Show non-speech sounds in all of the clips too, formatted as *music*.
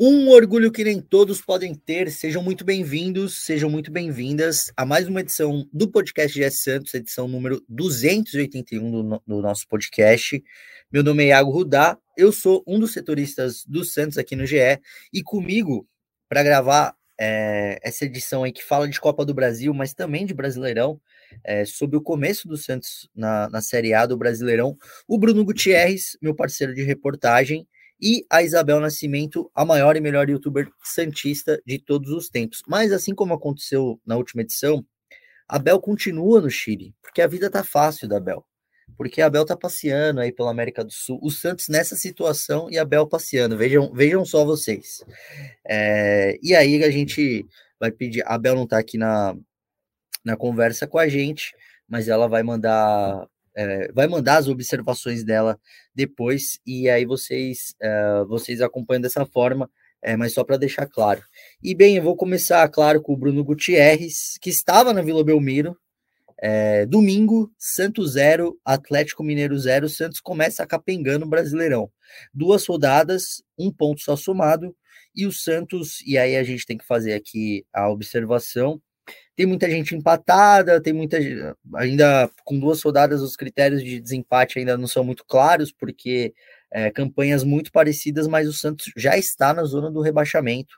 Um orgulho que nem todos podem ter. Sejam muito bem-vindos, sejam muito bem-vindas a mais uma edição do podcast GS Santos, edição número 281 do, do nosso podcast. Meu nome é Iago Rudá, eu sou um dos setoristas do Santos aqui no GE e comigo para gravar é, essa edição aí que fala de Copa do Brasil, mas também de Brasileirão, é, sobre o começo do Santos na, na Série A do Brasileirão, o Bruno Gutierrez, meu parceiro de reportagem, e a Isabel Nascimento, a maior e melhor youtuber santista de todos os tempos. Mas assim como aconteceu na última edição, a Bel continua no Chile, porque a vida tá fácil da Bel. Porque a Bel tá passeando aí pela América do Sul, o Santos nessa situação e a Bel passeando. Vejam, vejam só vocês. É, e aí a gente vai pedir. A Bel não tá aqui na, na conversa com a gente, mas ela vai mandar é, vai mandar as observações dela depois e aí vocês é, vocês acompanham dessa forma, é, mas só para deixar claro. E bem, eu vou começar, claro, com o Bruno Gutierrez, que estava na Vila Belmiro. É, domingo, Santos 0, Atlético Mineiro 0. Santos começa capengando o Brasileirão. Duas rodadas, um ponto só somado. E o Santos, e aí a gente tem que fazer aqui a observação. Tem muita gente empatada, tem muita ainda com duas rodadas os critérios de desempate ainda não são muito claros, porque é, campanhas muito parecidas, mas o Santos já está na zona do rebaixamento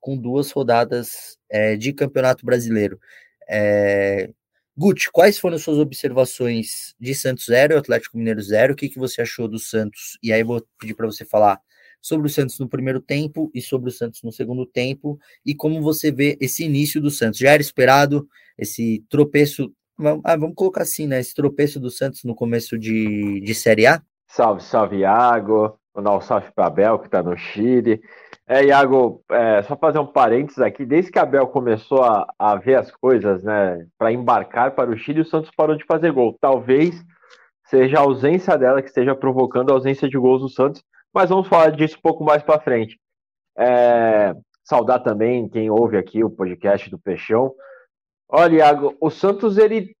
com duas rodadas é, de Campeonato Brasileiro. É, Guti, quais foram suas observações de Santos 0 e Atlético Mineiro 0? O que, que você achou do Santos? E aí vou pedir para você falar sobre o Santos no primeiro tempo e sobre o Santos no segundo tempo e como você vê esse início do Santos. Já era esperado esse tropeço, ah, vamos colocar assim, né? Esse tropeço do Santos no começo de, de Série A? Salve, salve, Iago. Mandar um salve para Abel, que está no Chile. É, Iago, é, só fazer um parênteses aqui. Desde que a Abel começou a, a ver as coisas, né, para embarcar para o Chile, o Santos parou de fazer gol. Talvez seja a ausência dela que esteja provocando a ausência de gols do Santos, mas vamos falar disso um pouco mais para frente. É, saudar também quem ouve aqui o podcast do Peixão. Olha, Iago, o Santos ele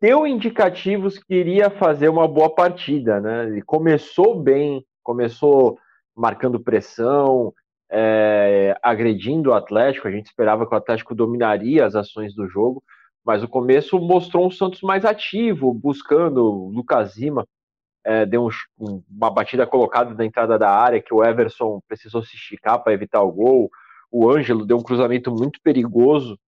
deu indicativos que iria fazer uma boa partida, né? Ele começou bem, começou marcando pressão, é, agredindo o Atlético. A gente esperava que o Atlético dominaria as ações do jogo, mas o começo mostrou um Santos mais ativo, buscando o Lucas Lima. É, deu um, um, uma batida colocada na entrada da área que o Everson precisou se esticar para evitar o gol. O Ângelo deu um cruzamento muito perigoso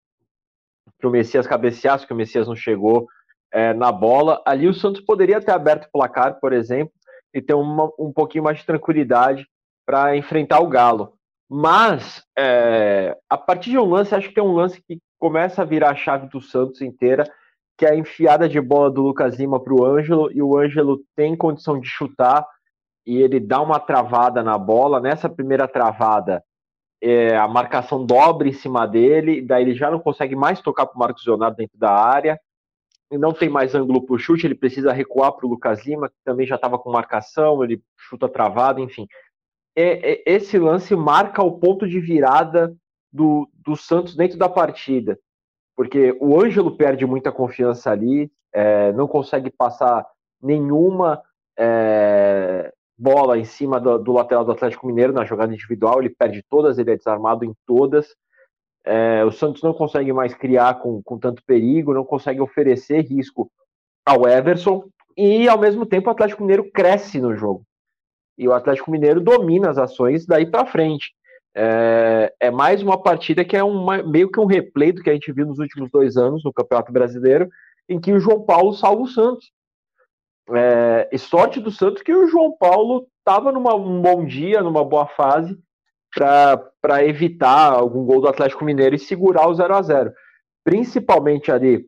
para o Messias cabecear, que o Messias não chegou é, na bola. Ali o Santos poderia ter aberto o placar, por exemplo, e ter uma, um pouquinho mais de tranquilidade para enfrentar o Galo. Mas, é, a partir de um lance, acho que tem um lance que começa a virar a chave do Santos inteira, que é a enfiada de bola do Lucas Lima para o Ângelo, e o Ângelo tem condição de chutar, e ele dá uma travada na bola. Nessa primeira travada, é, a marcação dobra em cima dele, daí ele já não consegue mais tocar para o Marcos Leonardo dentro da área, não tem mais ângulo para o chute, ele precisa recuar para o Lucas Lima, que também já estava com marcação, ele chuta travado, enfim. É, é, esse lance marca o ponto de virada do, do Santos dentro da partida, porque o Ângelo perde muita confiança ali, é, não consegue passar nenhuma é, bola em cima do, do, lateral do Atlético Mineiro na jogada individual, ele perde todas, ele é desarmado em todas. É, o Santos não consegue mais criar com, com tanto perigo, não consegue oferecer risco ao Everson, e ao mesmo tempo o Atlético Mineiro cresce no jogo. E o Atlético Mineiro domina as ações daí para frente. É, é, mais uma partida que é uma, meio que um replay do que a gente viu nos últimos dois anos no Campeonato Brasileiro, em que o João Paulo salva o Santos. É, e sorte do Santos que o João Paulo estava num bom dia, numa boa fase, para evitar algum gol do Atlético Mineiro e segurar o 0 a 0 Principalmente ali,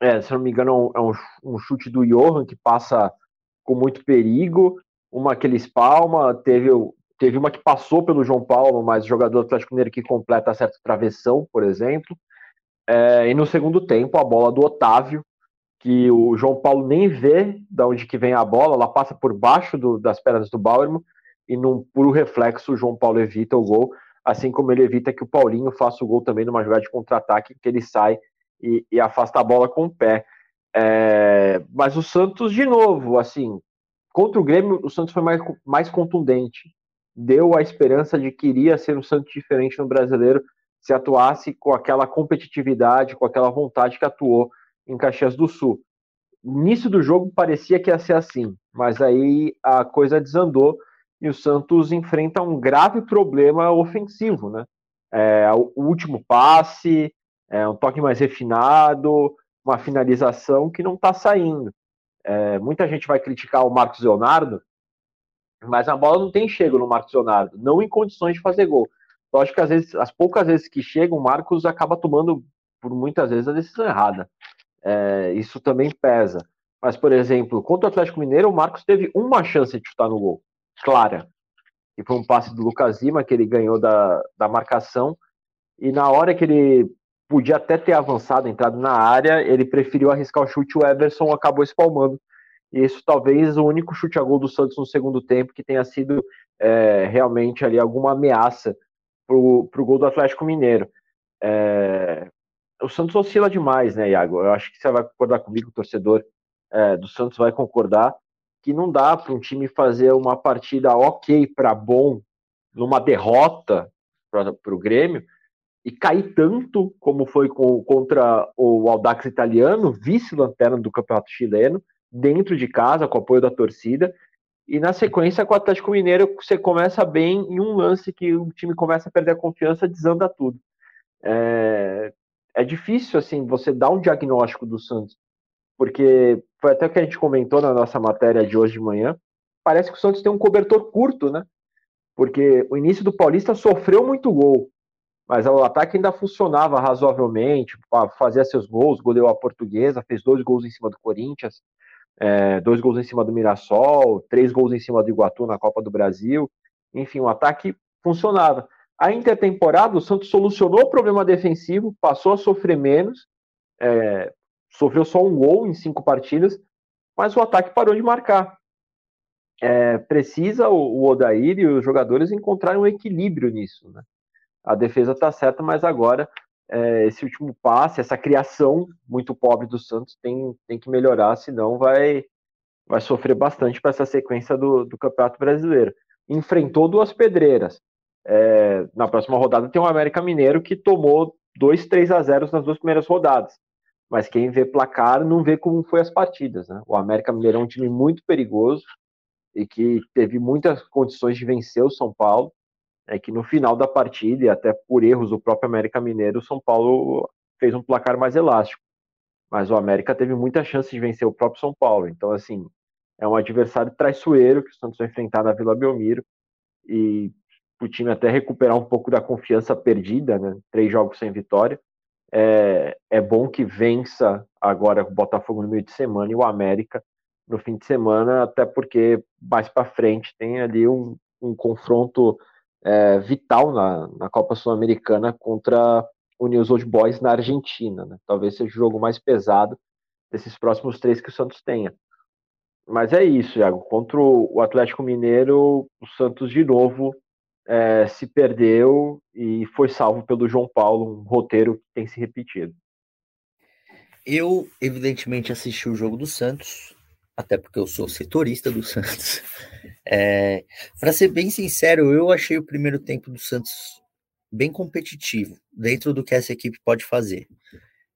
é, se não me engano, é um, um, chute do Johan que passa com muito perigo, uma que ele espalma, teve, teve uma que passou pelo João Paulo, mas o jogador do Atlético Mineiro que completa certa travessão, por exemplo. É, e no segundo tempo, a bola do Otávio, que o João Paulo nem vê de onde que vem a bola, ela passa por baixo do, das pernas do Bauerman, e num puro reflexo o João Paulo evita o gol, assim como ele evita que o Paulinho faça o gol também numa jogada de contra-ataque, que ele sai e, e, afasta a bola com o pé. É, mas o Santos, de novo, assim, contra o Grêmio, o Santos foi mais, mais contundente. Deu a esperança de que iria ser um Santos diferente no brasileiro se atuasse com aquela competitividade, com aquela vontade que atuou em Caxias do Sul. Início do jogo parecia que ia ser assim, mas aí a coisa desandou e o Santos enfrenta um grave problema ofensivo, né? É, o último passe, é, um toque mais refinado, uma finalização que não está saindo. É, muita gente vai criticar o Marcos Leonardo, mas a bola não tem chego no Marcos Leonardo, não em condições de fazer gol. Lógico que às vezes, as poucas vezes que chega, o Marcos acaba tomando, por muitas vezes, a decisão errada. É, isso também pesa. Mas, por exemplo, contra o Atlético Mineiro, o Marcos teve uma chance de chutar no gol, clara. E foi um passe do Lucas Lima, que ele ganhou da, da marcação. E na hora que ele podia até ter avançado, entrado na área, ele preferiu arriscar o chute, o Everson acabou espalmando. Isso talvez o único chute a gol do Santos no segundo tempo que tenha sido é, realmente ali alguma ameaça para o gol do Atlético Mineiro. É, o Santos oscila demais, né, Iago? Eu acho que você vai concordar comigo, o torcedor é, do Santos vai concordar, que não dá para um time fazer uma partida ok para bom numa derrota para o Grêmio e cair tanto como foi com, contra o Audax italiano, vice-lanterna do Campeonato Chileno, dentro de casa, com o apoio da torcida, e na sequência com o Atlético Mineiro você começa bem em um lance que o time começa a perder a confiança, desanda tudo. É, é difícil assim você dar um diagnóstico do Santos, porque foi até o que a gente comentou na nossa matéria de hoje de manhã. Parece que o Santos tem um cobertor curto, né? Porque o início do Paulista sofreu muito gol, mas o ataque ainda funcionava razoavelmente, fazia seus gols, goleou a portuguesa, fez dois gols em cima do Corinthians, é, dois gols em cima do Mirassol, três gols em cima do Iguatu na Copa do Brasil. Enfim, o ataque funcionava. A intertemporada, o Santos solucionou o problema defensivo, passou a sofrer menos, é, sofreu só um gol em cinco partidas, mas o ataque parou de marcar. É, precisa o, o Odair e os jogadores encontrarem um equilíbrio nisso. Né? A defesa está certa, mas agora é, esse último passe, essa criação muito pobre do Santos tem, tem que melhorar, senão vai, vai sofrer bastante para essa sequência do, do Campeonato Brasileiro. Enfrentou duas pedreiras. É, na próxima rodada tem o América Mineiro que tomou 2, 3 a 0 nas duas primeiras rodadas. Mas quem vê placar não vê como foi as partidas. Né? O América Mineiro é um time muito perigoso e que teve muitas condições de vencer o São Paulo é que no final da partida, e até por erros do próprio América Mineiro, o São Paulo fez um placar mais elástico. Mas o América teve muita chance de vencer o próprio São Paulo. Então, assim, é um adversário traiçoeiro que o Santos vai enfrentar na Vila Belmiro. E o time até recuperar um pouco da confiança perdida, né? Três jogos sem vitória. É, é bom que vença agora o Botafogo no meio de semana e o América no fim de semana, até porque mais para frente tem ali um, um confronto é, vital na, na Copa Sul-Americana contra o News Old Boys na Argentina. Né? Talvez seja o jogo mais pesado desses próximos três que o Santos tenha. Mas é isso, Iago. Contra o Atlético Mineiro, o Santos de novo é, se perdeu e foi salvo pelo João Paulo, um roteiro que tem se repetido. Eu, evidentemente, assisti o jogo do Santos, até porque eu sou setorista do *laughs* Santos. É, Para ser bem sincero, eu achei o primeiro tempo do Santos bem competitivo, dentro do que essa equipe pode fazer.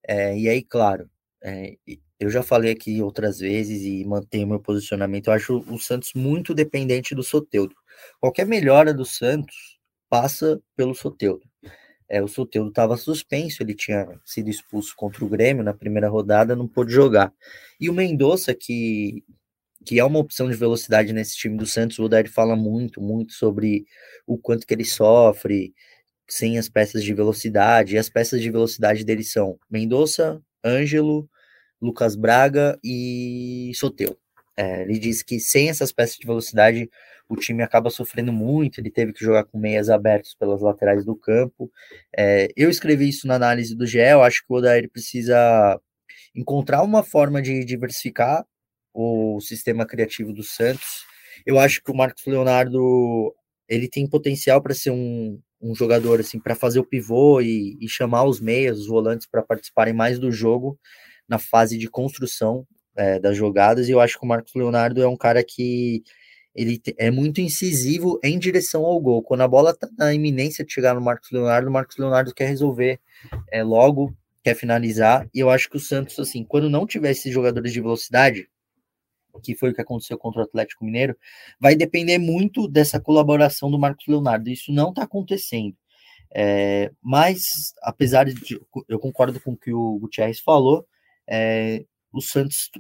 É, e aí, claro, é, eu já falei aqui outras vezes e mantenho meu posicionamento. Eu acho o Santos muito dependente do Soteudo. Qualquer melhora do Santos passa pelo Soteudo. É, o Soteudo estava suspenso, ele tinha sido expulso contra o Grêmio na primeira rodada, não pôde jogar. E o Mendonça, que, que é uma opção de velocidade nesse time do Santos, o Odair fala muito, muito sobre o quanto que ele sofre sem as peças de velocidade. E as peças de velocidade dele são Mendonça, Ângelo, Lucas Braga e Soteudo. É, ele diz que sem essas peças de velocidade o time acaba sofrendo muito. Ele teve que jogar com meias abertos pelas laterais do campo. É, eu escrevi isso na análise do GE. Eu acho que o Odair precisa encontrar uma forma de diversificar o sistema criativo do Santos. Eu acho que o Marcos Leonardo ele tem potencial para ser um, um jogador assim para fazer o pivô e, e, chamar os meias, os volantes para participarem mais do jogo na fase de construção é, das jogadas. E eu acho que o Marcos Leonardo é um cara que ele é muito incisivo em direção ao gol. Quando a bola está na iminência de chegar no Marcos Leonardo, o Marcos Leonardo quer resolver é, logo, quer finalizar. E eu acho que o Santos, assim, quando não tiver esses jogadores de velocidade, que foi o que aconteceu contra o Atlético Mineiro, vai depender muito dessa colaboração do Marcos Leonardo. Isso não está acontecendo. É, mas, apesar de. Eu concordo com o que o Gutierrez falou, é, o Santos,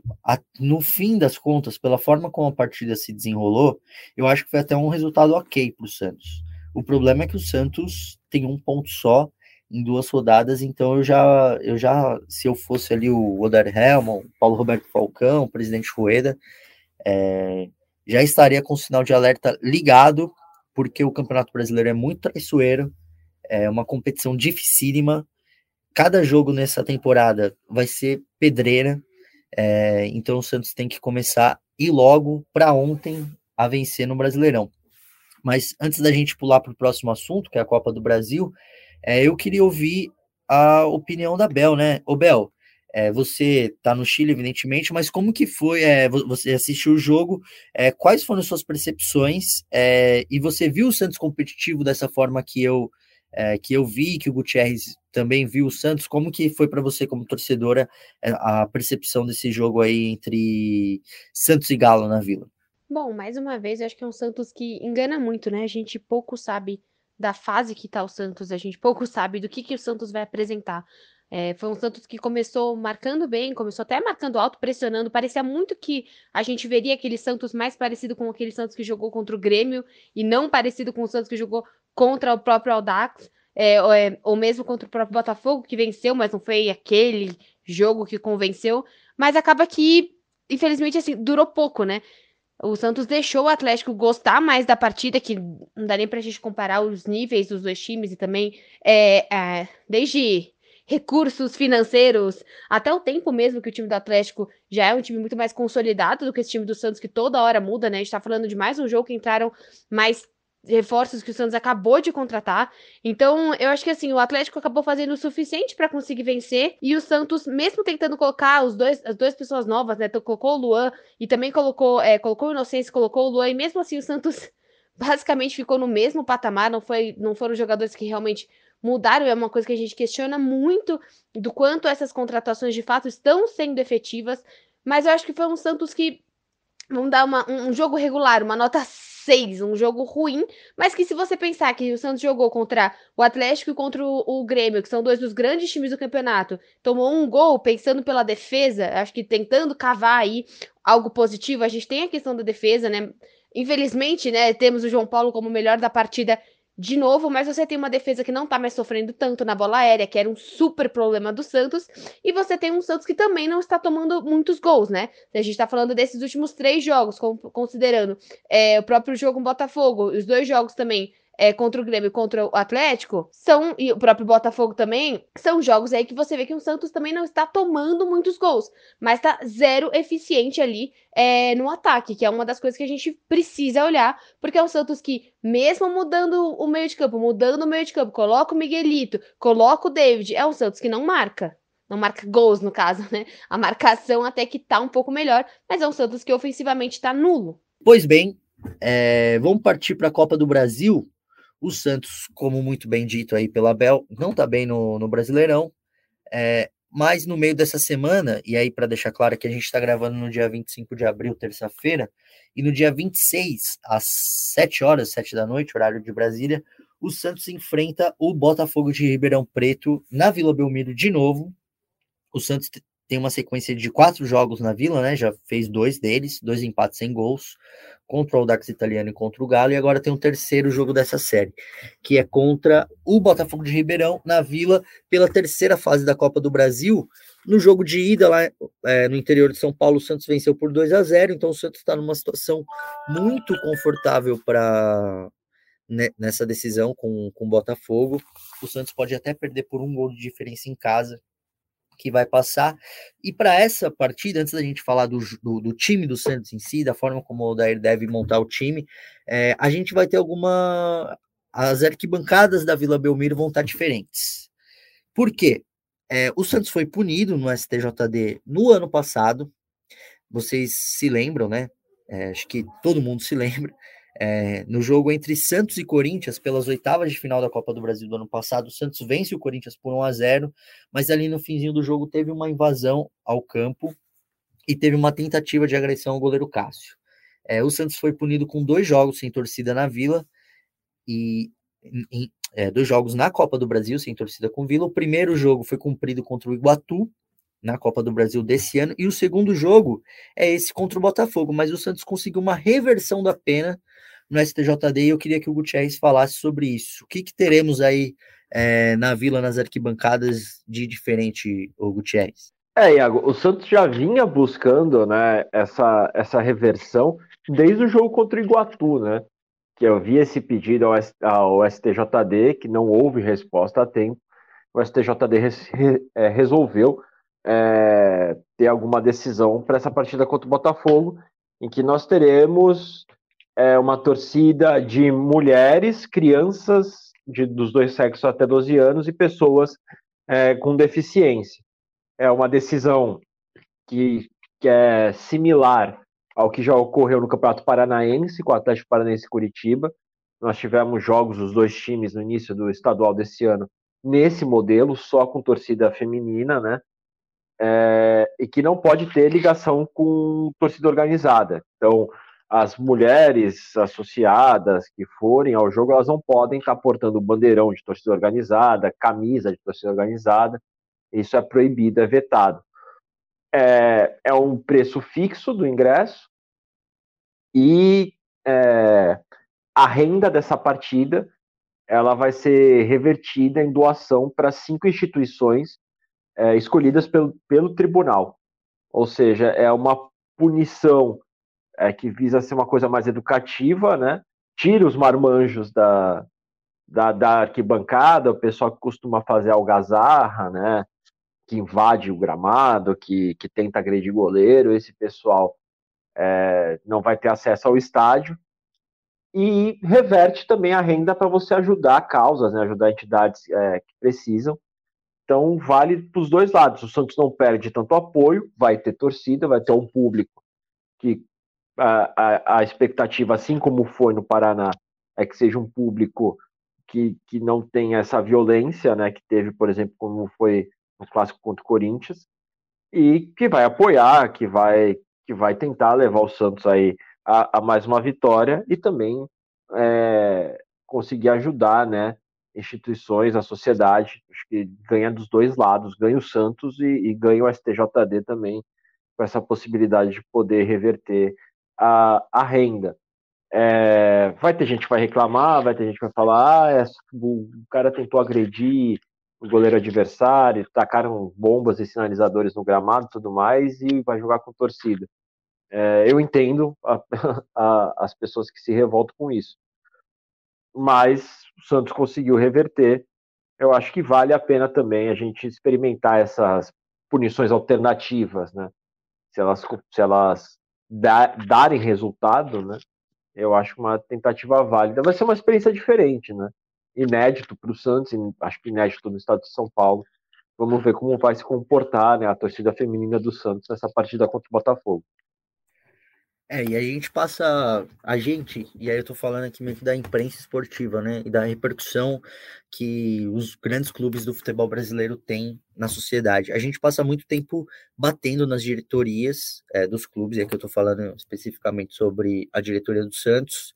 no fim das contas, pela forma como a partida se desenrolou, eu acho que foi até um resultado ok para o Santos. O problema é que o Santos tem um ponto só em duas rodadas, então eu já, eu já se eu fosse ali o Oder Helman, Paulo Roberto Falcão, o presidente Rueda, é, já estaria com o sinal de alerta ligado, porque o Campeonato Brasileiro é muito traiçoeiro, é uma competição dificílima, cada jogo nessa temporada vai ser pedreira, é, então o Santos tem que começar e logo para ontem a vencer no Brasileirão. Mas antes da gente pular para o próximo assunto, que é a Copa do Brasil, é, eu queria ouvir a opinião da Bel, né? Ô Bel, é, você está no Chile, evidentemente, mas como que foi? É, você assistiu o jogo? É, quais foram as suas percepções? É, e você viu o Santos competitivo dessa forma que eu é, que eu vi, que o Gutierrez também viu o Santos. Como que foi para você, como torcedora, é, a percepção desse jogo aí entre Santos e Galo na Vila? Bom, mais uma vez, eu acho que é um Santos que engana muito, né? A gente pouco sabe da fase que tá o Santos, a gente pouco sabe do que, que o Santos vai apresentar. É, foi um Santos que começou marcando bem, começou até marcando alto, pressionando. Parecia muito que a gente veria aquele Santos mais parecido com aquele Santos que jogou contra o Grêmio e não parecido com o Santos que jogou contra o próprio Audax, é, ou, é, ou mesmo contra o próprio Botafogo, que venceu, mas não foi aquele jogo que convenceu. Mas acaba que, infelizmente, assim, durou pouco, né? O Santos deixou o Atlético gostar mais da partida, que não dá nem pra gente comparar os níveis dos dois times e também é, é, desde recursos financeiros, até o tempo mesmo que o time do Atlético já é um time muito mais consolidado do que esse time do Santos, que toda hora muda, né? A gente tá falando de mais um jogo que entraram mais reforços que o Santos acabou de contratar. Então, eu acho que assim, o Atlético acabou fazendo o suficiente para conseguir vencer. E o Santos, mesmo tentando colocar os dois, as duas pessoas novas, né, colocou o Luan e também colocou, é, colocou o Inocêncio, colocou o Luan e mesmo assim o Santos *laughs* basicamente ficou no mesmo patamar, não foi, não foram jogadores que realmente mudaram, é uma coisa que a gente questiona muito do quanto essas contratações de fato estão sendo efetivas, mas eu acho que foi um Santos que vamos dar uma, um jogo regular, uma nota 6, um jogo ruim, mas que se você pensar que o Santos jogou contra o Atlético e contra o, o, Grêmio, que são dois dos grandes times do campeonato, tomou um gol pensando pela defesa, acho que tentando cavar aí algo positivo, a gente tem a questão da defesa, né? Infelizmente, né, temos o João Paulo como melhor da partida de novo, mas você tem uma defesa que não tá mais sofrendo tanto na bola aérea, que era um super problema do Santos, e você tem um Santos que também não está tomando muitos gols, né? A gente tá falando desses últimos três jogos, considerando é, o próprio jogo com Botafogo, os dois jogos também é, contra o Grêmio e contra o Atlético, são, e o próprio Botafogo também, são jogos aí que você vê que o Santos também não está tomando muitos gols, mas tá zero eficiente ali é, no ataque, que é uma das coisas que a gente precisa olhar, porque é um Santos que, mesmo mudando o meio de campo, mudando o meio de campo, coloca o Miguelito, coloca o David, é um Santos que não marca. Não marca gols, no caso, né? A marcação até que tá um pouco melhor, mas é um Santos que ofensivamente tá nulo. Pois bem, é, vamos partir para a Copa do Brasil. O Santos, como muito bem dito aí pela Bel, não está bem no, no Brasileirão, é, mas no meio dessa semana, e aí para deixar claro que a gente está gravando no dia 25 de abril, terça-feira, e no dia 26, às 7 horas, 7 da noite, horário de Brasília, o Santos enfrenta o Botafogo de Ribeirão Preto na Vila Belmiro de novo. O Santos tem uma sequência de quatro jogos na Vila, né? Já fez dois deles, dois empates sem gols contra o Audax Italiano e contra o Galo, e agora tem um terceiro jogo dessa série, que é contra o Botafogo de Ribeirão, na Vila, pela terceira fase da Copa do Brasil, No jogo de ida, lá é, no interior de São Paulo, o Santos venceu por 2 a 0 então o Santos está numa situação muito confortável para né, nessa decisão com, com o Botafogo. O Santos pode até perder por um gol de diferença em casa, que vai passar. E para essa partida, antes da gente falar do, do, do, time do Santos em si, da forma como o Odair deve montar o time, é, a gente vai ter alguma. As arquibancadas da Vila Belmiro vão estar diferentes. Por quê? É, o Santos foi punido no STJD no ano passado. Vocês se lembram, né? É, acho que todo mundo se *laughs* lembra. É, no jogo entre Santos e Corinthians, pelas oitavas de final da Copa do Brasil do ano passado, o Santos vence o Corinthians por 1 a 0 mas ali no finzinho do jogo teve uma invasão ao campo e teve uma tentativa de agressão ao goleiro Cássio. É, o Santos foi punido com dois jogos sem torcida na Vila e em, é, dois jogos na Copa do Brasil sem torcida com Vila. O primeiro jogo foi cumprido contra o Iguatu na Copa do Brasil desse ano e o segundo jogo é esse contra o Botafogo, mas o Santos conseguiu uma reversão da pena no STJD e eu queria que o Gutierrez falasse sobre isso. O que, que teremos aí é, na Vila, nas arquibancadas de diferente, o Gutierrez? É, Iago, o Santos já vinha buscando né, essa, essa reversão desde o jogo contra o Iguatu, né? Que eu vi esse pedido ao, ao STJD, que não houve resposta a tempo. O STJD res, é, resolveu é, ter alguma decisão para essa partida contra o Botafogo, em que nós teremos é uma torcida de mulheres, crianças de, dos dois sexos até 12 anos e pessoas é, com deficiência. É uma decisão que, que é similar ao que já ocorreu no Campeonato Paranaense, com o Atlético Paranaense Curitiba. Nós tivemos jogos dos dois times no início do estadual desse ano nesse modelo, só com torcida feminina, né? É, e que não pode ter ligação com torcida organizada. Então, as mulheres associadas que forem ao jogo, elas não podem estar portando bandeirão de torcida organizada, camisa de torcida organizada. Isso é proibido, é vetado. É, é um preço fixo do ingresso e é, a renda dessa partida ela vai ser revertida em doação para cinco instituições é, escolhidas pelo, pelo tribunal. Ou seja, é uma punição é, que visa ser uma coisa mais educativa, né? Tira os marmanjos da, da, da arquibancada, o pessoal que costuma fazer algazarra, né? Que invade o gramado, que, que tenta agredir goleiro, esse pessoal é, não vai ter acesso ao estádio. E reverte também a renda para você ajudar causas, né? ajudar entidades é, que precisam. Então, vale para os dois lados. O Santos não perde tanto apoio, vai ter torcida, vai ter um público que a, a, expectativa, assim como foi no Paraná, é que seja um público que, que não tenha essa violência, né, que teve, por exemplo, como foi no clássico contra o Corinthians, e que vai apoiar, que vai que vai tentar levar o Santos aí a, a mais uma vitória e também é, conseguir ajudar, né, instituições, a sociedade, acho que ganha dos dois lados, ganha o Santos e, e ganha o STJD também com essa possibilidade de poder reverter a, a renda. É, vai ter gente que vai reclamar, vai ter gente que vai falar, ah, é, o cara tentou agredir o goleiro adversário, tacaram bombas e sinalizadores no gramado e tudo mais, e vai jogar com torcida. É, eu entendo a, *laughs* a, as pessoas que se revoltam com isso. Mas o Santos conseguiu reverter. Eu acho que vale a pena também a gente experimentar essas punições alternativas, né? Se elas, se elas darem resultado, né? Eu acho uma tentativa válida. Vai ser uma experiência diferente, né? Inédito para o Santos, acho que inédito no estado de São Paulo. Vamos ver como vai se comportar né, a torcida feminina do Santos nessa partida contra o Botafogo. É, e a gente passa, a gente, e aí eu tô falando aqui meio que da imprensa esportiva, né, e da repercussão que os grandes clubes do futebol brasileiro têm na sociedade. A gente passa muito tempo batendo nas diretorias é, dos clubes, e aqui eu tô falando especificamente sobre a diretoria do Santos,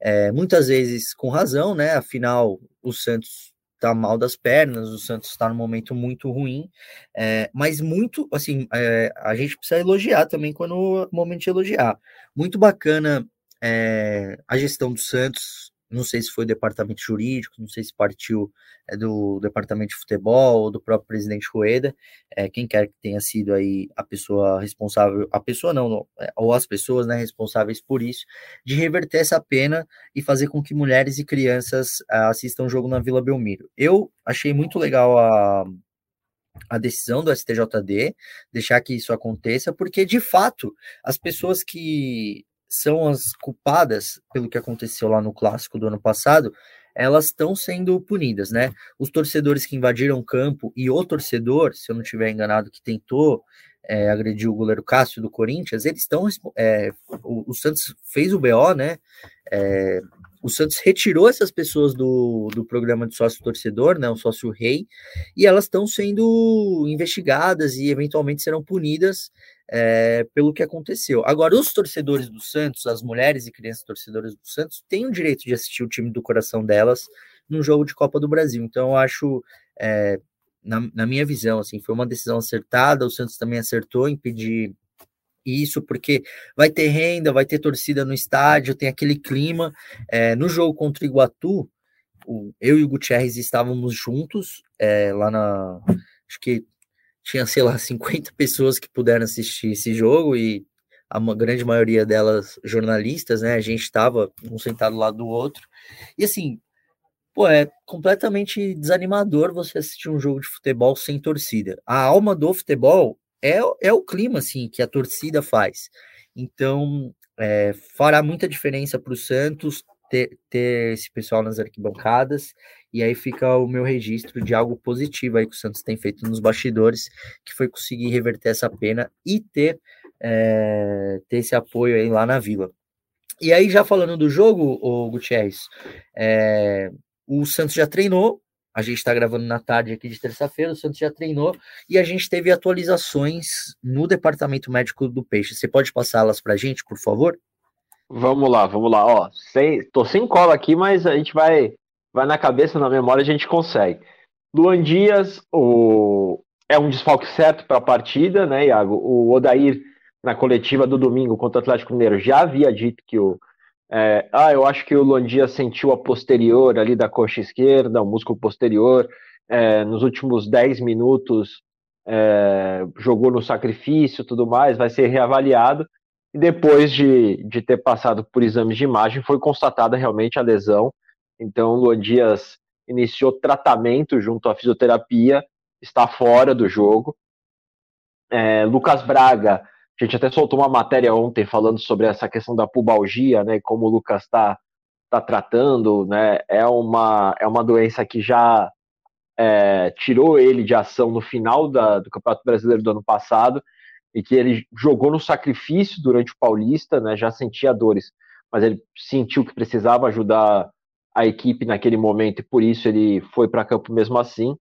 é, muitas vezes com razão, né, afinal, o Santos tá mal das pernas, o Santos está num momento muito ruim, é, mas muito, assim, é, a gente precisa elogiar também quando é o momento de elogiar. Muito bacana é, a gestão do Santos não sei se foi o departamento jurídico, não sei se partiu é, do departamento de futebol ou do próprio presidente Rueda, é, quem quer que tenha sido aí a pessoa responsável, a pessoa não, é, ou as pessoas né, responsáveis por isso, de reverter essa pena e fazer com que mulheres e crianças uh, assistam o jogo na Vila Belmiro. Eu achei muito legal a, a decisão do STJD, deixar que isso aconteça, porque de fato as pessoas que são as culpadas pelo que aconteceu lá no clássico do ano passado, elas estão sendo punidas, né? Os torcedores que invadiram o campo e o torcedor, se eu não estiver enganado, que tentou é, agredir o goleiro Cássio do Corinthians, eles estão. É, o, o, Santos fez o BO, né? É, o Santos retirou essas pessoas do, do programa de sócio torcedor, né, o sócio rei, e elas estão sendo investigadas e eventualmente serão punidas é, pelo que aconteceu. Agora, os torcedores do Santos, as mulheres e crianças torcedoras do Santos, têm o direito de assistir o time do coração delas num jogo de Copa do Brasil. Então, eu acho, é, na, na minha visão, assim, foi uma decisão acertada. O Santos também acertou em pedir isso, porque vai ter renda, vai ter torcida no estádio, tem aquele clima. É, no jogo contra o Iguatu, o, eu e o Gutierrez estávamos juntos é, lá na. Acho que tinha, sei lá, *laughs* 50 pessoas que puderam assistir esse jogo e a grande maioria delas jornalistas, né? A gente estava um sentado lado do outro. E assim, pô, é completamente desanimador você assistir um jogo de futebol sem torcida. A alma do futebol é, é o clima assim que a torcida faz. Então, é, fará muita diferença para o Santos ter, ter esse pessoal nas arquibancadas. E aí fica o meu registro de algo positivo aí que o Santos tem feito nos bastidores, que foi conseguir reverter essa pena e ter, é, ter esse apoio aí lá na Vila. E aí, já falando do jogo, o Gutierrez, é, o Santos já treinou, a gente está gravando na tarde aqui de terça-feira, o Santos já treinou e a gente teve atualizações no departamento médico do Peixe. Você pode passá-las para a gente, por favor? Vamos lá, vamos lá. Ó, sem, tô sem cola aqui, mas a gente vai, vai na cabeça, na memória, a gente consegue. Luan Dias, o, é um desfalque certo para a partida, né, Iago? O Odair, na coletiva do domingo contra o Atlético Mineiro, já havia dito que o, é, ah, eu acho que o Londia sentiu a posterior ali da coxa esquerda, o músculo posterior, é, nos últimos 10 minutos é, jogou no sacrifício tudo mais, vai ser reavaliado. E depois de, de ter passado por exames de imagem, foi constatada realmente a lesão. Então, o Luan Dias iniciou tratamento junto à fisioterapia, está fora do jogo. É, Lucas Braga a gente até soltou uma matéria ontem falando sobre essa questão da pubalgia, né? Como o Lucas está tá tratando, né? É uma, é uma doença que já é, tirou ele de ação no final da, do Campeonato Brasileiro do ano passado e que ele jogou no sacrifício durante o Paulista, né? Já sentia dores, mas ele sentiu que precisava ajudar a equipe naquele momento e por isso ele foi para campo mesmo assim.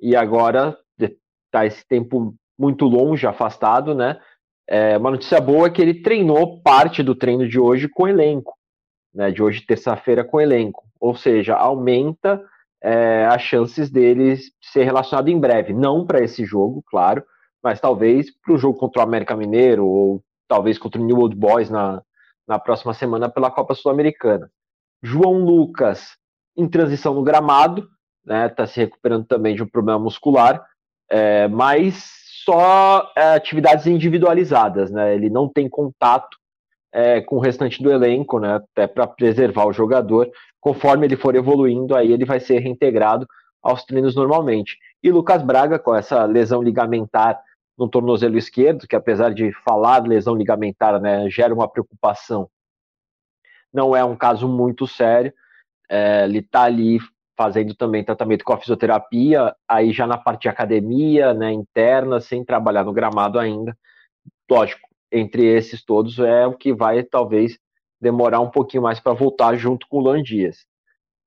E agora está esse tempo muito longe, afastado, né? É, uma notícia boa é que ele treinou parte do treino de hoje com elenco, né, de hoje, terça-feira, com elenco. Ou seja, aumenta é, as chances dele ser relacionado em breve. Não para esse jogo, claro, mas talvez para o jogo contra o América Mineiro ou talvez contra o New Old Boys na, na próxima semana pela Copa Sul-Americana. João Lucas em transição no gramado, né, está se recuperando também de um problema muscular, é, mas só é, atividades individualizadas, né? Ele não tem contato é, com o restante do elenco, né? Até para preservar o jogador. Conforme ele for evoluindo, aí ele vai ser reintegrado aos treinos normalmente. E Lucas Braga, com essa lesão ligamentar no tornozelo esquerdo, que apesar de falar lesão ligamentar, né, gera uma preocupação. Não é um caso muito sério. É, ele está ali fazendo também tratamento com a fisioterapia, aí já na parte de academia, né, interna, sem trabalhar no gramado ainda. Lógico, entre esses todos é o que vai talvez demorar um pouquinho mais para voltar junto com o Lan Dias.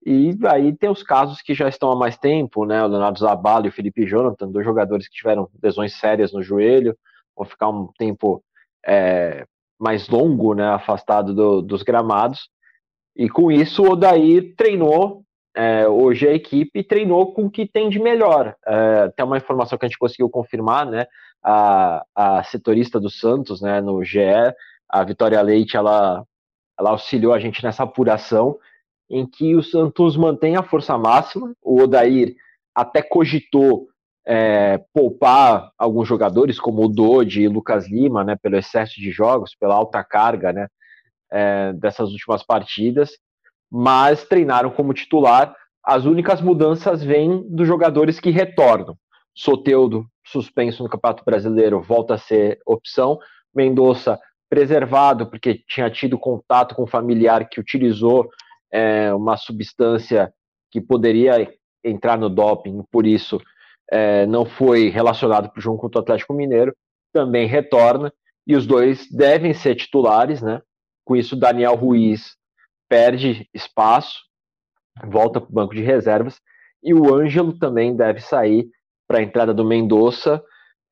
E aí tem os casos que já estão há mais tempo, né? O Leonardo Zabalo e o Felipe Jonathan, dois jogadores que tiveram lesões sérias no joelho, vão ficar um tempo é, mais longo, né? Afastado do, dos gramados. E com isso o Odair treinou é, hoje a equipe treinou com o que tem de melhor. É, tem uma informação que a gente conseguiu confirmar, né? A, a setorista do Santos, né, no GE, a Vitória Leite, ela, ela auxiliou a gente nessa apuração em que o Santos mantém a força máxima. O Odair até cogitou é, poupar alguns jogadores, como o Dodi e Lucas Lima, né, pelo excesso de jogos, pela alta carga né, é, dessas últimas partidas, mas treinaram como titular. As únicas mudanças vêm dos jogadores que retornam. Soteudo, suspenso no Campeonato Brasileiro, volta a ser opção. Mendonça, preservado, porque tinha tido contato com um familiar que utilizou é, uma substância que poderia entrar no doping, por isso é, não foi relacionado para o jogo contra o Atlético Mineiro, também retorna, e os dois devem ser titulares, né? Com isso, Daniel Ruiz perde espaço, volta para o banco de reservas, e o Ângelo também deve sair para a entrada do Mendonça,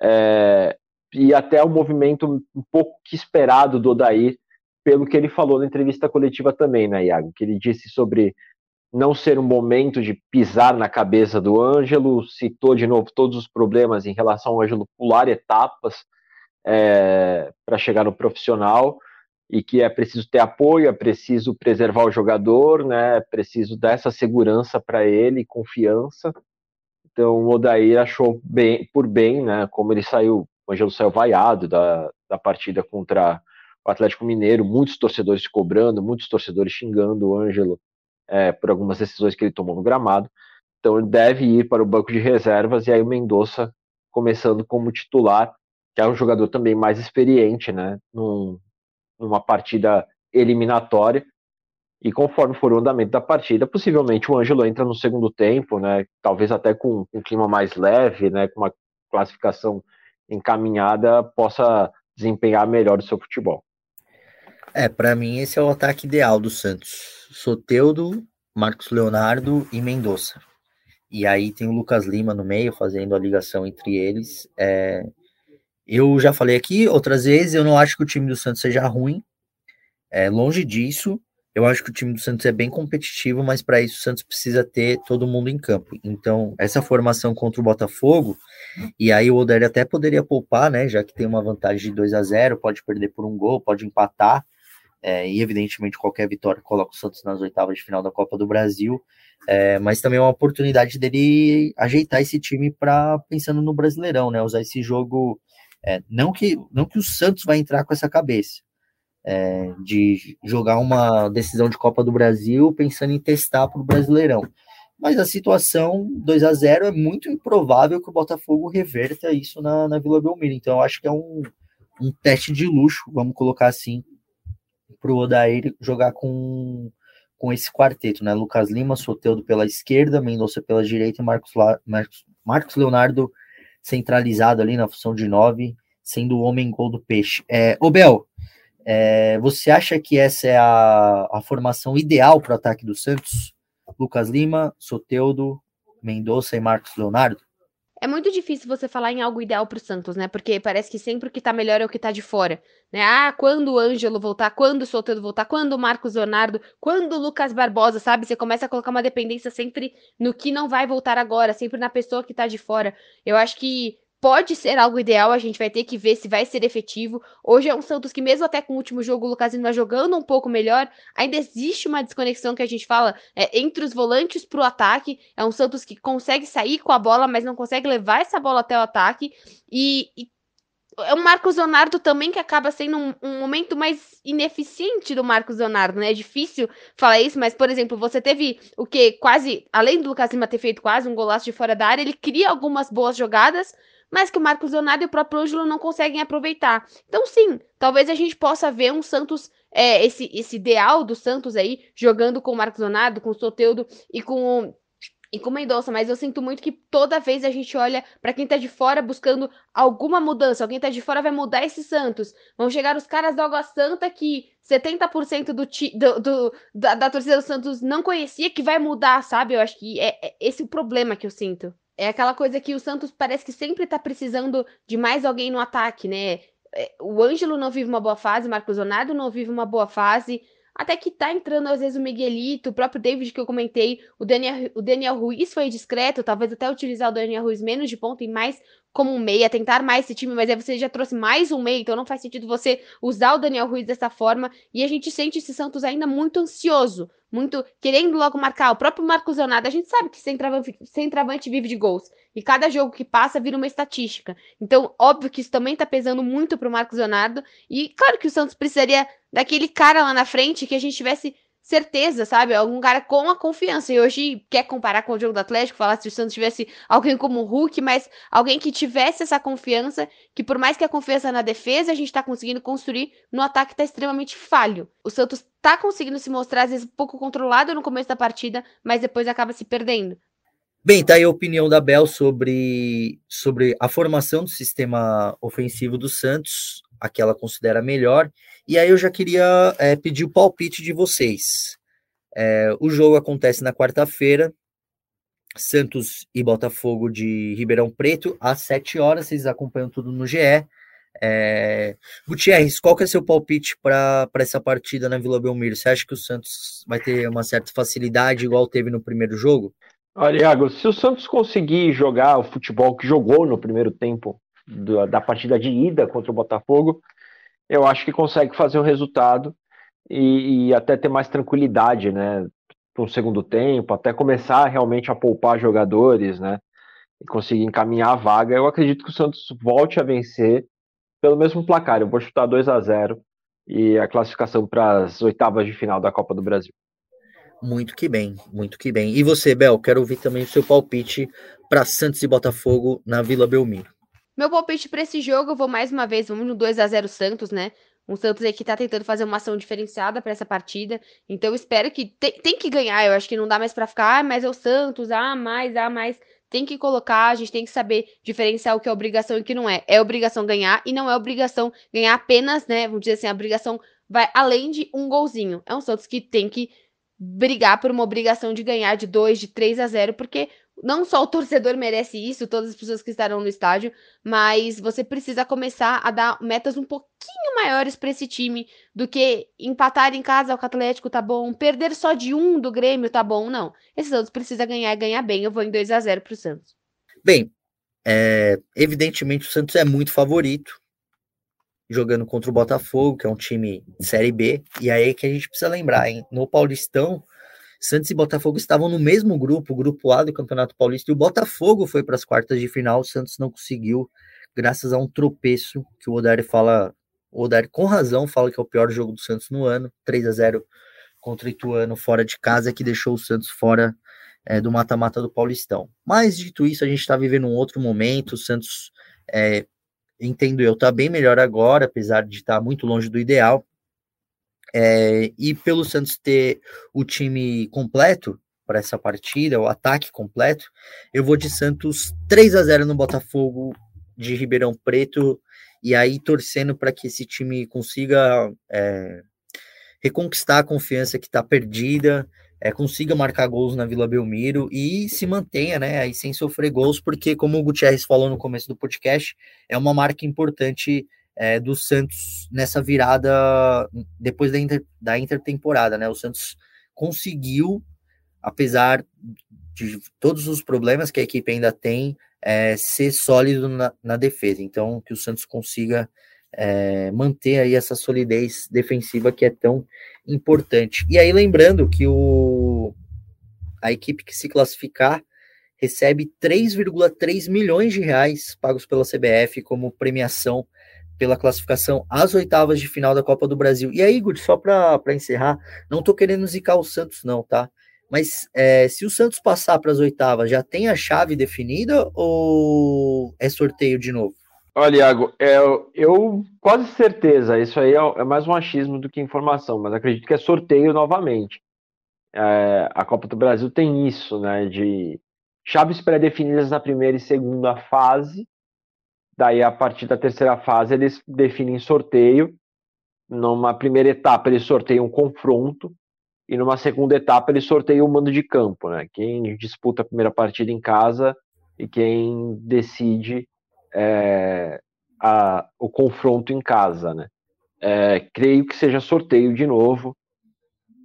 é, e até o movimento um pouco esperado do Odair, pelo que ele falou na entrevista coletiva também, né, Iago? Que ele disse sobre não ser um momento de pisar na cabeça do Ângelo, citou de novo todos os problemas em relação ao Ângelo pular etapas é, para chegar no profissional e que é preciso ter apoio, é preciso preservar o jogador, né? É preciso dar essa segurança para ele, confiança. Então o Odair achou bem, por bem, né? Como ele saiu, o Ângelo saiu vaiado da, da partida contra o Atlético Mineiro, muitos torcedores cobrando, muitos torcedores xingando o Ângelo é, por algumas decisões que ele tomou no gramado. Então ele deve ir para o banco de reservas e aí o Mendonça começando como titular, que é um jogador também mais experiente, né, num, numa partida eliminatória. E conforme for o andamento da partida, possivelmente o Ângelo entra no segundo tempo, né, talvez até com, com um clima mais leve, né, com uma classificação encaminhada, possa desempenhar melhor o seu futebol. É, para mim esse é o ataque ideal do Santos. Soteudo, Marcos Leonardo e Mendonça. E aí tem o Lucas Lima no meio, fazendo a ligação entre eles. É... Eu já falei aqui outras vezes, eu não acho que o time do Santos seja ruim. É, longe disso, eu acho que o time do Santos é bem competitivo, mas para isso o Santos precisa ter todo mundo em campo. Então, essa formação contra o Botafogo, e aí o Odair até poderia poupar, né? Já que tem uma vantagem de 2 a 0 pode perder por um gol, pode empatar. É, e evidentemente qualquer vitória coloca o Santos nas oitavas de final da Copa do Brasil, é, mas também é uma oportunidade dele ajeitar esse time para pensando no Brasileirão, né? Usar esse jogo, é, não que não que o Santos vai entrar com essa cabeça é, de jogar uma decisão de Copa do Brasil pensando em testar para o Brasileirão. Mas a situação 2 a 0 é muito improvável que o Botafogo reverta isso na, na Vila Belmiro. Então eu acho que é um, um teste de luxo, vamos colocar assim, para o Odair jogar com, com esse quarteto, né? Lucas Lima, Soteudo pela esquerda, Mendonça pela direita e Marcos, Marcos, Marcos Leonardo centralizado ali na função de nove, sendo o homem gol do peixe. É, ô Bel, é, você acha que essa é a, a formação ideal para o ataque do Santos? Lucas Lima, Soteudo, Mendonça e Marcos Leonardo? É muito difícil você falar em algo ideal pro Santos, né? Porque parece que sempre o que tá melhor é o que tá de fora, né? Ah, quando o Ângelo voltar, quando o Solteiro voltar, quando o Marcos Leonardo, quando o Lucas Barbosa, sabe? Você começa a colocar uma dependência sempre no que não vai voltar agora, sempre na pessoa que tá de fora. Eu acho que Pode ser algo ideal, a gente vai ter que ver se vai ser efetivo. Hoje é um Santos que, mesmo até com o último jogo, o Lucas vai jogando um pouco melhor. Ainda existe uma desconexão que a gente fala é, entre os volantes para o ataque. É um Santos que consegue sair com a bola, mas não consegue levar essa bola até o ataque. E, e é o Marcos Leonardo também que acaba sendo um, um, momento mais ineficiente do Marcos Leonardo, né? É difícil falar isso, mas, por exemplo, você teve o que quase, além do Lucas Lima ter feito quase um golaço de fora da área, ele cria algumas boas jogadas, mas que o Marcos Leonardo e o próprio Ângelo não conseguem aproveitar. Então, sim, talvez a gente possa ver um Santos, é, esse, esse ideal do Santos aí, jogando com o Marcos Leonardo, com o Soteudo e com o e com Mendonça, mas eu sinto muito que toda vez a gente olha para quem tá de fora buscando alguma mudança. Alguém tá de fora vai mudar esse Santos. Vão chegar os caras da Água Santa que 70% do, ti, do, do da, da, torcida do Santos não conhecia, que vai mudar, sabe? Eu acho que é, é esse o problema que eu sinto. É aquela coisa que o Santos parece que sempre tá precisando de mais alguém no ataque, né? É, o Ângelo não vive uma boa fase, Marcos Leonardo não vive uma boa fase. Até que tá entrando, às vezes, o Miguelito, o próprio David que eu comentei, o Daniel, o Daniel Ruiz foi discreto, talvez até utilizar o Daniel Ruiz menos de ponta e mais como um meia, tentar mais esse time, mas aí você já trouxe mais um meia, então não faz sentido você usar o Daniel Ruiz dessa forma. E a gente sente esse Santos ainda muito ansioso, muito querendo logo marcar. O próprio Marcos Leonardo, a gente sabe que centroavante, centroavante vive de gols. E cada jogo que passa vira uma estatística. Então, óbvio que isso também tá pesando muito pro Marcos Leonardo. E claro que o Santos precisaria daquele cara lá na frente que a gente tivesse certeza, sabe? Algum cara com a confiança. E hoje quer comparar com o jogo do Atlético, falar se o Santos tivesse alguém como o Hulk, mas alguém que tivesse essa confiança, que por mais que a confiança na defesa, a gente tá conseguindo construir, no ataque tá extremamente falho. O Santos tá conseguindo se mostrar, às vezes, um pouco controlado no começo da partida, mas depois acaba se perdendo. Bem, tá aí a opinião da Bel sobre, sobre a formação do sistema ofensivo do Santos, a que ela considera melhor. E aí eu já queria é, pedir o palpite de vocês. É, o jogo acontece na quarta-feira, Santos e Botafogo de Ribeirão Preto, às 7 horas. Vocês acompanham tudo no GE. É... Gutierrez, qual que é seu palpite para essa partida na Vila Belmiro? Você acha que o Santos vai ter uma certa facilidade, igual teve no primeiro jogo? Olha, Iago, se o Santos conseguir jogar o futebol que jogou no primeiro tempo da partida de ida contra o Botafogo, eu acho que consegue fazer o resultado e, e até ter mais tranquilidade, né? Para um segundo tempo, até começar realmente a poupar jogadores, né? E conseguir encaminhar a vaga. Eu acredito que o Santos volte a vencer pelo mesmo placar. Eu vou chutar 2 a 0 e a classificação para as oitavas de final da Copa do Brasil. Muito que bem, muito que bem. E você, Bel, quero ouvir também o seu palpite para Santos e Botafogo na Vila Belmiro. Meu palpite para esse jogo, eu vou mais uma vez, vamos no 2 a 0 Santos, né? Um Santos aí que tá tentando fazer uma ação diferenciada para essa partida. Então espero que tem, tem que ganhar. Eu acho que não dá mais para ficar, ah, mas é o Santos, ah, mais, ah, mais. Tem que colocar, a gente tem que saber diferenciar o que é obrigação e o que não é. É obrigação ganhar e não é obrigação ganhar apenas, né? Vamos dizer assim, a obrigação vai além de um golzinho. É um Santos que tem que brigar por uma obrigação de ganhar de 2, de 3 a 0, porque não só o torcedor merece isso, todas as pessoas que estarão no estádio, mas você precisa começar a dar metas um pouquinho maiores para esse time do que empatar em casa com o Atlético tá bom, perder só de um do Grêmio tá bom, não. Esse Santos precisa ganhar e ganhar bem. Eu vou em 2 a 0 pro Santos. Bem, é, evidentemente o Santos é muito favorito jogando contra o Botafogo, que é um time de Série B, e aí que a gente precisa lembrar, hein? No Paulistão, Santos e Botafogo estavam no mesmo grupo, o grupo A do Campeonato Paulista, e o Botafogo foi para as quartas de final, o Santos não conseguiu, graças a um tropeço que o Odair fala, o Odair com razão fala que é o pior jogo do Santos no ano, 3 a 0 contra o Ituano fora de casa, que deixou o Santos fora é, do mata-mata do Paulistão. Mas, dito isso, a gente está vivendo um outro momento, o Santos, é, entendo eu, está bem melhor agora, apesar de estar tá muito longe do ideal, é, e pelo Santos ter o time completo para essa partida, o ataque completo, eu vou de Santos 3 a 0 no Botafogo de Ribeirão Preto, e aí torcendo para que esse time consiga é, reconquistar a confiança que está perdida, é, consiga marcar gols na Vila Belmiro e se mantenha, né, aí sem sofrer gols, porque como o Gutierrez falou no começo do podcast, é uma marca importante é, do Santos nessa virada depois da, inter, da intertemporada, né? O Santos conseguiu, apesar de todos os problemas que a equipe ainda tem, é, ser sólido na, na, defesa. Então, que o Santos consiga é, manter aí essa solidez defensiva que é tão importante. E aí, lembrando que o, a equipe que se classificar recebe 3,3 milhões de reais pagos pela CBF como premiação pela classificação às oitavas de final da Copa do Brasil. E aí, Igor, só para encerrar, não tô querendo zicar o Santos, não, tá? Mas é, se o Santos passar para as oitavas, já tem a chave definida ou é sorteio de novo? Olha, Iago, é, eu quase certeza, isso aí é, é, mais um achismo do que informação, mas acredito que é sorteio novamente. É, a Copa do Brasil tem isso, né? De chaves pré-definidas na primeira e segunda fase, Daí, a partir da terceira fase, eles definem sorteio. Numa primeira etapa, eles sorteiam um confronto. E numa segunda etapa, eles sorteiam o mando de campo. Né? Quem disputa a primeira partida em casa e quem decide é, a, o confronto em casa. Né? É, creio que seja sorteio de novo,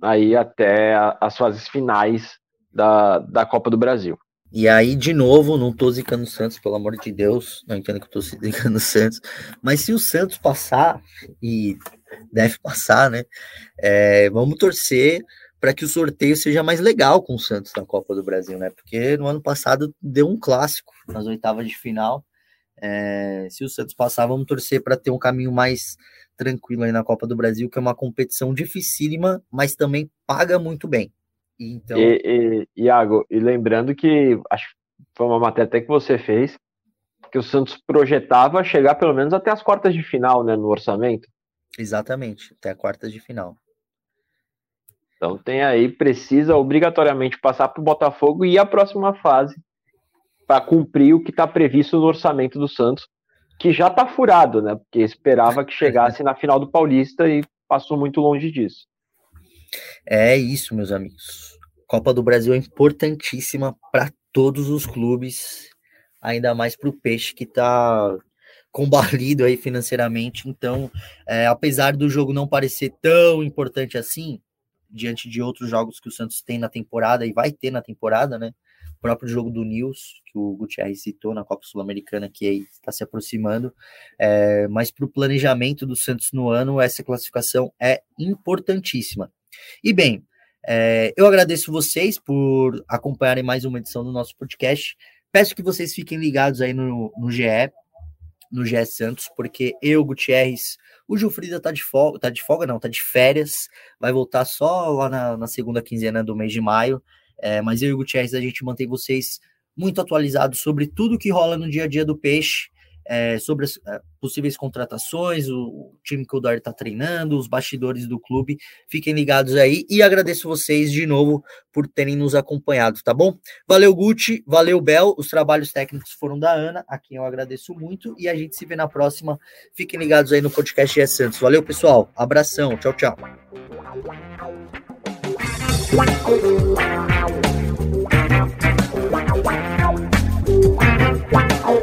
aí até a, as fases finais da, da Copa do Brasil. E aí, de novo, não tô zicando o Santos, pelo amor de Deus, não entendo que eu tô *laughs* zicando o Santos, mas se o Santos passar, e deve passar, né, é, vamos torcer para que o sorteio seja mais legal com o Santos na Copa do Brasil, né? Porque no ano passado deu um clássico nas oitavas de final. É, se o Santos passar, vamos torcer para ter um caminho mais tranquilo aí na Copa do Brasil, que é uma competição dificílima, mas também paga muito bem. Então... E, e, Iago, e lembrando que acho que foi uma matéria até que você fez, que o Santos projetava chegar pelo menos até as quartas de final, né, no orçamento. Exatamente, até a quartas de final. Então tem aí, precisa obrigatoriamente passar para o Botafogo e a próxima fase para cumprir o que está previsto no orçamento do Santos, que já está furado, né? Porque esperava que *laughs* chegasse na final do Paulista e passou muito longe disso. É isso, meus amigos. Copa do Brasil é importantíssima para todos os clubes, ainda mais para o Peixe que está combalido aí financeiramente. Então, é, apesar do jogo não parecer tão importante assim, diante de outros jogos que o Santos tem na temporada e vai ter na temporada, né? O próprio jogo do Nils, que o Gutierrez citou na Copa Sul-Americana, que aí está se aproximando. É, mas para o planejamento do Santos no ano, essa classificação é importantíssima. E bem, é, eu agradeço vocês por acompanharem mais uma edição do nosso podcast. Peço que vocês fiquem ligados aí no, no GE, no GE Santos, porque eu, Gutierrez, o Gilfrida tá de folga, tá de folga não, tá de férias, vai voltar só lá na, na segunda quinzena do mês de maio, é, mas eu e o Gutierrez, a gente mantém vocês muito atualizados sobre tudo que rola no dia a dia do Peixe, é, sobre as é, possíveis contratações, o, o, time que o Dória está treinando, os bastidores do clube. Fiquem ligados aí e agradeço vocês de novo por terem nos acompanhado, tá bom? Valeu, Gucci, valeu, Bel. Os trabalhos técnicos foram da Ana, a quem eu agradeço muito, e a gente se vê na próxima. Fiquem ligados aí no podcast GE Santos. Valeu, pessoal. Abração, tchau, tchau. Wow.